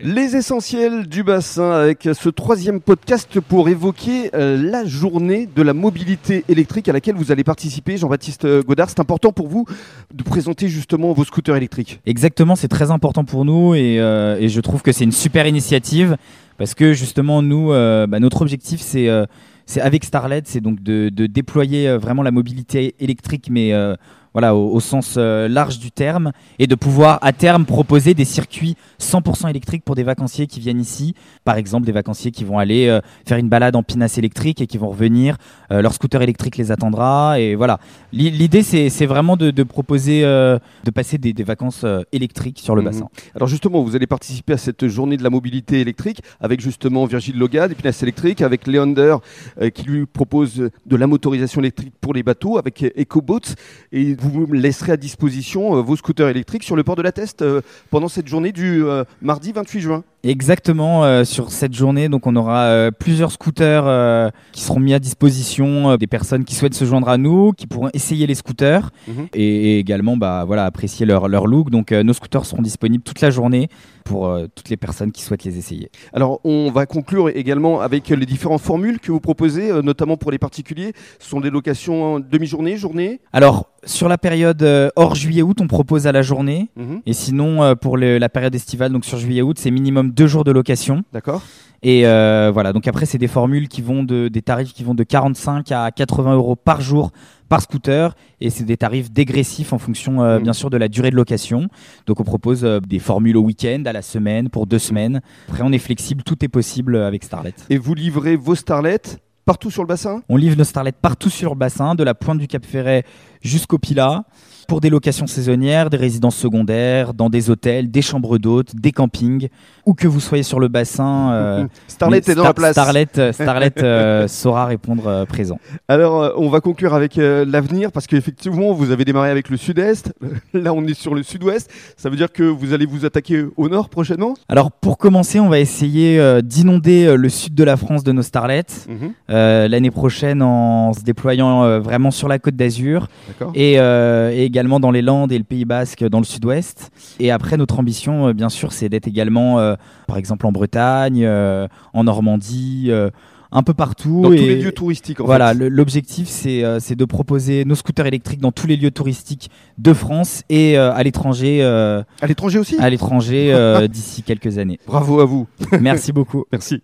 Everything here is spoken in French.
Les essentiels du bassin avec ce troisième podcast pour évoquer euh, la journée de la mobilité électrique à laquelle vous allez participer. Jean-Baptiste Godard, c'est important pour vous de présenter justement vos scooters électriques. Exactement, c'est très important pour nous et, euh, je trouve que c'est une super initiative parce que justement nous, euh, bah, notre objectif c'est euh, avec Starlet, c'est donc de, de déployer euh, vraiment la mobilité électrique, mais euh, voilà, au, au sens euh, large du terme, et de pouvoir à terme proposer des circuits 100% électriques pour des vacanciers qui viennent ici. Par exemple, des vacanciers qui vont aller euh, faire une balade en pinasse électrique et qui vont revenir, euh, leur scooter électrique les attendra. Et voilà, L'i- l'idée c'est vraiment de, de proposer, de passer des, des vacances électriques sur le Mhm. bassin. Alors justement, vous allez participer à cette journée de la mobilité électrique avec justement Virgile Loga, des pinasses électriques, avec Leander qui lui propose de la motorisation électrique pour les bateaux, avec EcoBoats. Et vous laisserez à disposition euh, vos scooters électriques sur le port de la Teste euh, pendant cette journée du euh, mardi 28 juin. Exactement, euh, sur cette journée, donc on aura euh, plusieurs scooters euh, qui seront mis à disposition des personnes qui souhaitent se joindre à nous, qui pourront essayer les scooters Mhm. et, et également bah, voilà, apprécier leur, leur look. Donc nos scooters seront disponibles toute la journée pour toutes les personnes qui souhaitent les essayer. Alors, on va conclure également avec les différentes formules que vous proposez, notamment pour les particuliers. Ce sont des locations demi-journée, journée? Alors, sur la période hors juillet-août, on propose à la journée. Mhm. Et sinon, pour le- la période estivale, donc sur juillet-août, c'est minimum deux jours de location. D'accord Et euh, voilà, donc après, c'est des formules qui vont de, des tarifs qui vont de 45 à 80 euros par jour par scooter. Et c'est des tarifs dégressifs en fonction, euh, Mhm. bien sûr, de la durée de location. Donc, on propose euh, des formules au week-end, à la semaine, pour deux semaines. Après, on est flexible, tout est possible avec Starlet. Et vous livrez vos starlets partout sur le bassin? On livre nos Starlet partout sur le bassin, de la pointe du Cap Ferret jusqu'au Pilat, pour des locations saisonnières, des résidences secondaires, dans des hôtels, des chambres d'hôtes, des campings, où que vous soyez sur le bassin. euh, Starlet est dans la place. Starlet, euh, Starlet, euh, saura répondre euh, présent. Alors, on va conclure avec l'avenir parce qu'effectivement, vous avez démarré avec le sud-est. Là, on est sur le sud-ouest. Ça veut dire que vous allez vous attaquer au nord prochainement? Alors pour commencer, on va essayer d'inonder le sud de la France de nos Starlets euh, l'année prochaine en se déployant vraiment sur la côte d'Azur et, et également dans les Landes et le Pays Basque dans le sud-ouest. Et après, notre ambition, euh, bien sûr, c'est d'être également, euh, par exemple, en Bretagne, euh, en Normandie, euh, un peu partout. Dans tous les lieux touristiques, en voilà, l'objectif, c'est euh, de proposer nos scooters électriques dans tous les lieux touristiques de France et euh, à l'étranger. euh, À l'étranger aussi? À l'étranger d'ici quelques années. Bravo à vous. Merci beaucoup. Merci.